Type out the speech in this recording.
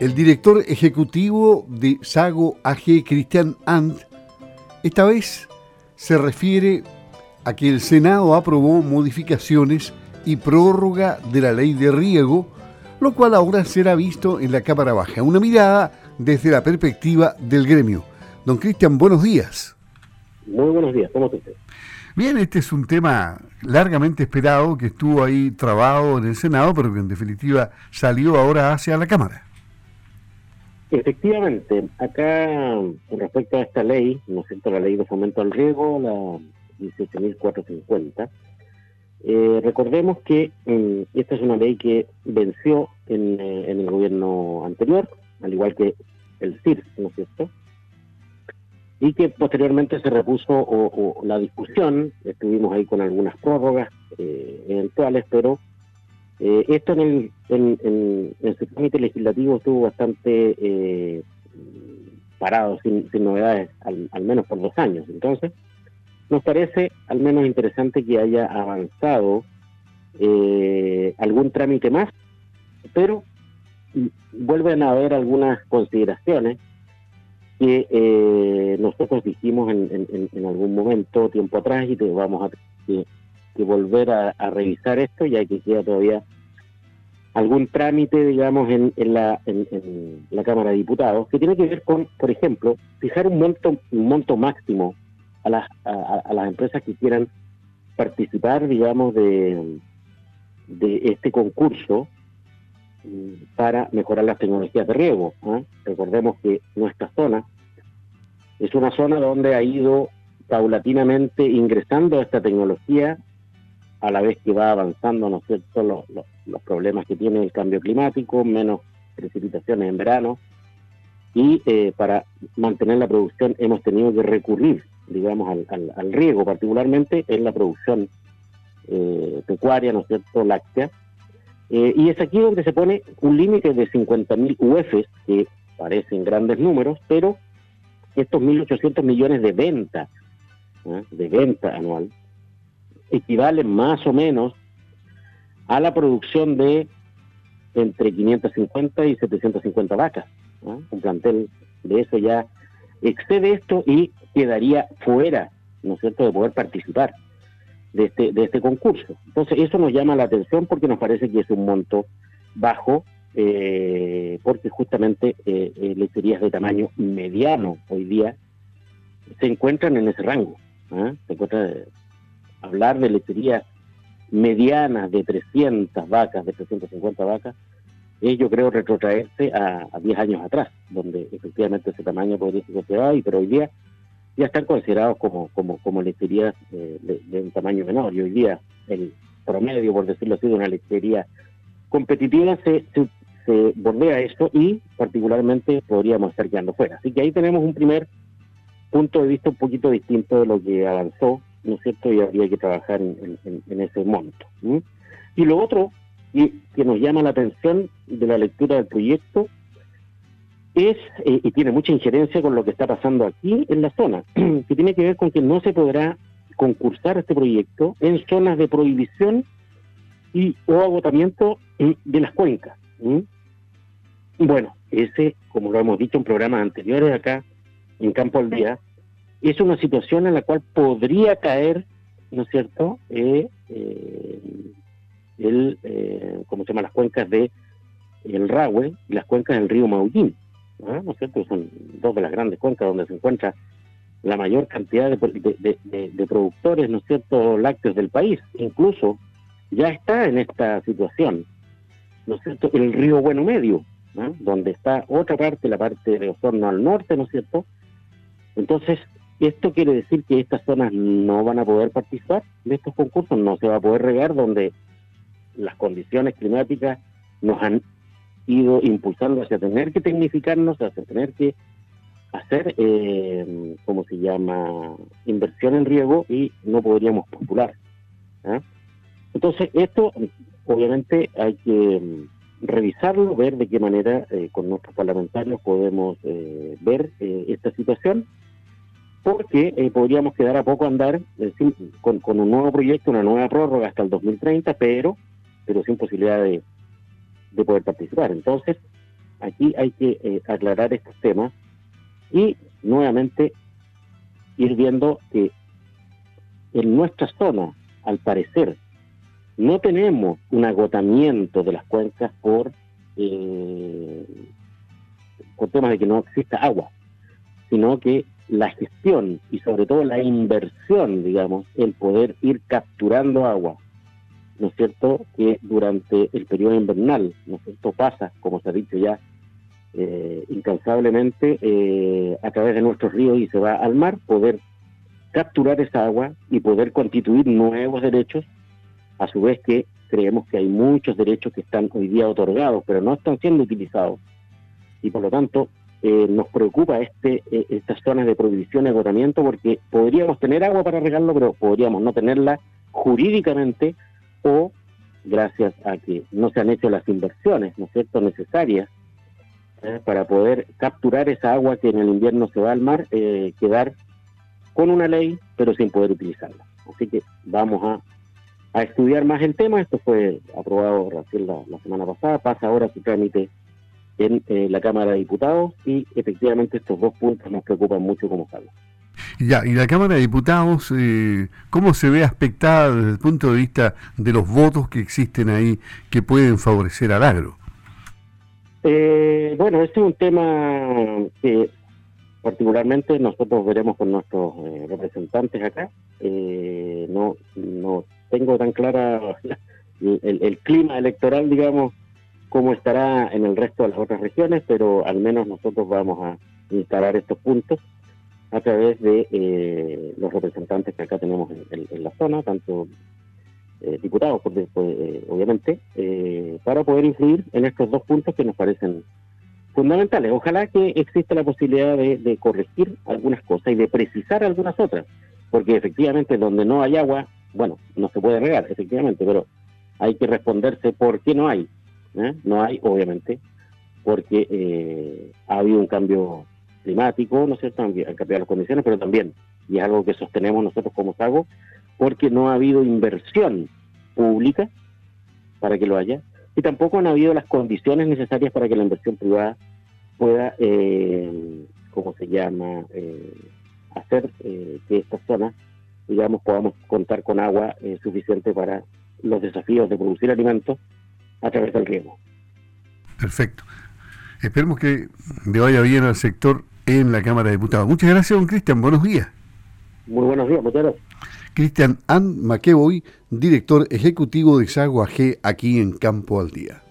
El director ejecutivo de Sago AG, Cristian Ant, esta vez se refiere a que el Senado aprobó modificaciones y prórroga de la ley de riego, lo cual ahora será visto en la Cámara Baja. Una mirada desde la perspectiva del gremio. Don Cristian, buenos días. Muy buenos días, ¿cómo está usted? Bien, este es un tema largamente esperado que estuvo ahí trabado en el Senado, pero que en definitiva salió ahora hacia la Cámara. Efectivamente, acá respecto a esta ley, ¿no es cierto?, la ley de fomento al riego, la 18.450, eh, recordemos que mm, esta es una ley que venció en, eh, en, el gobierno anterior, al igual que el CIR, ¿no es cierto? Y que posteriormente se repuso o, la discusión, estuvimos ahí con algunas prórrogas eh, eventuales, pero eh, esto en, el, en, en, su trámite legislativo estuvo bastante eh, parado, sin, novedades, al, menos por dos años. Entonces, nos parece al menos interesante que haya avanzado eh, algún trámite más, pero vuelven a haber algunas consideraciones que nosotros dijimos en, en, algún momento, tiempo atrás, y que vamos a que volver a, revisar esto, ya que queda todavía algún trámite, digamos, en, la, en, la Cámara de Diputados, que tiene que ver con, por ejemplo, fijar un monto, un monto máximo a las, a, las empresas que quieran participar, digamos, de, de este concurso para mejorar las tecnologías de riego. Recordemos que nuestra zona es una zona donde ha ido paulatinamente ingresando esta tecnología a la vez que va avanzando, ¿no es los, problemas que tiene el cambio climático, menos precipitaciones en verano, y eh, para mantener la producción hemos tenido que recurrir, digamos, al, al, riego, particularmente en la producción eh, pecuaria, ¿no es cierto?, láctea, eh, y es aquí donde se pone un límite de 50.000 UFs, que parecen grandes números, pero estos 1.800 millones de venta, de venta anual, equivalen más o menos a la producción de entre 550 y 750 vacas. Un plantel de eso ya excede esto y quedaría fuera, ¿no es cierto?, de poder participar de este, de este concurso. Entonces, eso nos llama la atención porque nos parece que es un monto bajo, eh, porque justamente eh, eh, lecherías de tamaño mediano hoy día se encuentran en ese rango. Se encuentran hablar de lecherías medianas de 300 vacas, de 350 vacas, es yo creo retrotraerse a, 10 años atrás, donde efectivamente ese tamaño podría ser considerado, pero hoy día ya están considerados como, como, como lecherías eh, de, un tamaño menor. Y hoy día el promedio, por decirlo así, de una lechería competitiva se, se, se bordea esto y particularmente podríamos estar quedando fuera. Así que ahí tenemos un primer punto de vista un poquito distinto de lo que avanzó ¿no es cierto? Y habría que trabajar en, ese monto. Y lo otro y, que nos llama la atención de la lectura del proyecto es, eh, y tiene mucha injerencia con lo que está pasando aquí en la zona, que tiene que ver con que no se podrá concursar este proyecto en zonas de prohibición y o agotamiento de las cuencas. Bueno, ese, como lo hemos dicho en programas anteriores acá en Campo al Día, es una situación en la cual podría caer, ¿no es cierto?, eh, eh, el, eh, ¿cómo se llama?, las cuencas de el Rahue y las cuencas del río Maullín, ¿no? es cierto?, son dos de las grandes cuencas donde se encuentra la mayor cantidad de, productores, ¿no es cierto?, lácteos del país. Incluso ya está en esta situación, ¿no es cierto?, el río Bueno Medio, donde está otra parte, la parte de Osorno al norte, ¿no es cierto?, entonces, esto quiere decir que estas zonas no van a poder participar de estos concursos, no se va a poder regar donde las condiciones climáticas nos han ido impulsando hacia tener que tecnificarnos, hacia tener que hacer, eh, ¿cómo se llama?, inversión en riego y no podríamos popular. ¿ah? Entonces, esto obviamente hay que mm, revisarlo, ver de qué manera eh, con nuestros parlamentarios podemos eh, ver eh, esta situación porque eh, podríamos quedar a poco andar con, un nuevo proyecto, una nueva prórroga hasta el 2030, pero, pero sin posibilidad de, de poder participar. Entonces, aquí hay que eh, aclarar estos temas y nuevamente ir viendo que en nuestra zona, al parecer, no tenemos un agotamiento de las cuencas por, eh, por temas de que no exista agua, sino que la gestión y sobre todo la inversión, digamos, el poder ir capturando agua, ¿no es cierto?, que durante el periodo invernal, ¿no es cierto?, pasa, como se ha dicho ya, eh, incansablemente eh, a través de nuestros ríos y se va al mar, poder capturar esa agua y poder constituir nuevos derechos, a su vez que creemos que hay muchos derechos que están hoy día otorgados, pero no están siendo utilizados. Y por lo tanto, eh, nos preocupa este eh, estas zonas de prohibición y agotamiento porque podríamos tener agua para regarlo, pero podríamos no tenerla jurídicamente o gracias a que no se han hecho las inversiones, ¿no es cierto?, necesarias eh, para poder capturar esa agua que en el invierno se va al mar, quedar con una ley, pero sin poder utilizarla. Así que vamos a, estudiar más el tema. Esto fue aprobado recién la, semana pasada, pasa ahora su trámite en eh, la Cámara de Diputados y efectivamente estos dos puntos nos preocupan mucho como salvo. Ya, y la Cámara de Diputados, eh, ¿cómo se ve aspectada desde el punto de vista de los votos que existen ahí que pueden favorecer al agro? Eh, bueno, este es un tema que particularmente nosotros veremos con nuestros eh, representantes acá. Eh, no, no tengo tan clara el, clima electoral, digamos, cómo estará en el resto de las otras regiones, pero al menos nosotros vamos a instalar estos puntos a través de eh, los representantes que acá tenemos en, la zona, tanto diputados, por, obviamente, para poder influir en estos dos puntos que nos parecen fundamentales. Ojalá que exista la posibilidad de, corregir algunas cosas y de precisar algunas otras, porque efectivamente donde no hay agua, bueno, no se puede regar, efectivamente, pero hay que responderse por qué no hay. ¿eh? No hay, obviamente, porque eh, ha habido un cambio climático, ¿no es cierto? Han, cambiado las condiciones, pero también, y es algo que sostenemos nosotros como SAGO, porque no ha habido inversión pública para que lo haya, y tampoco han habido las condiciones necesarias para que la inversión privada pueda, eh, ¿cómo se llama?, eh, hacer eh, que esta zona, digamos, podamos contar con agua eh, suficiente para los desafíos de producir alimentos a través del riego. Perfecto. Esperemos que le vaya bien al sector en la Cámara de Diputados. Muchas gracias, don Cristian. Buenos días. Muy buenos días, muchas gracias. Cristian Ann McEvoy, director ejecutivo de Sagua G aquí en Campo al Día.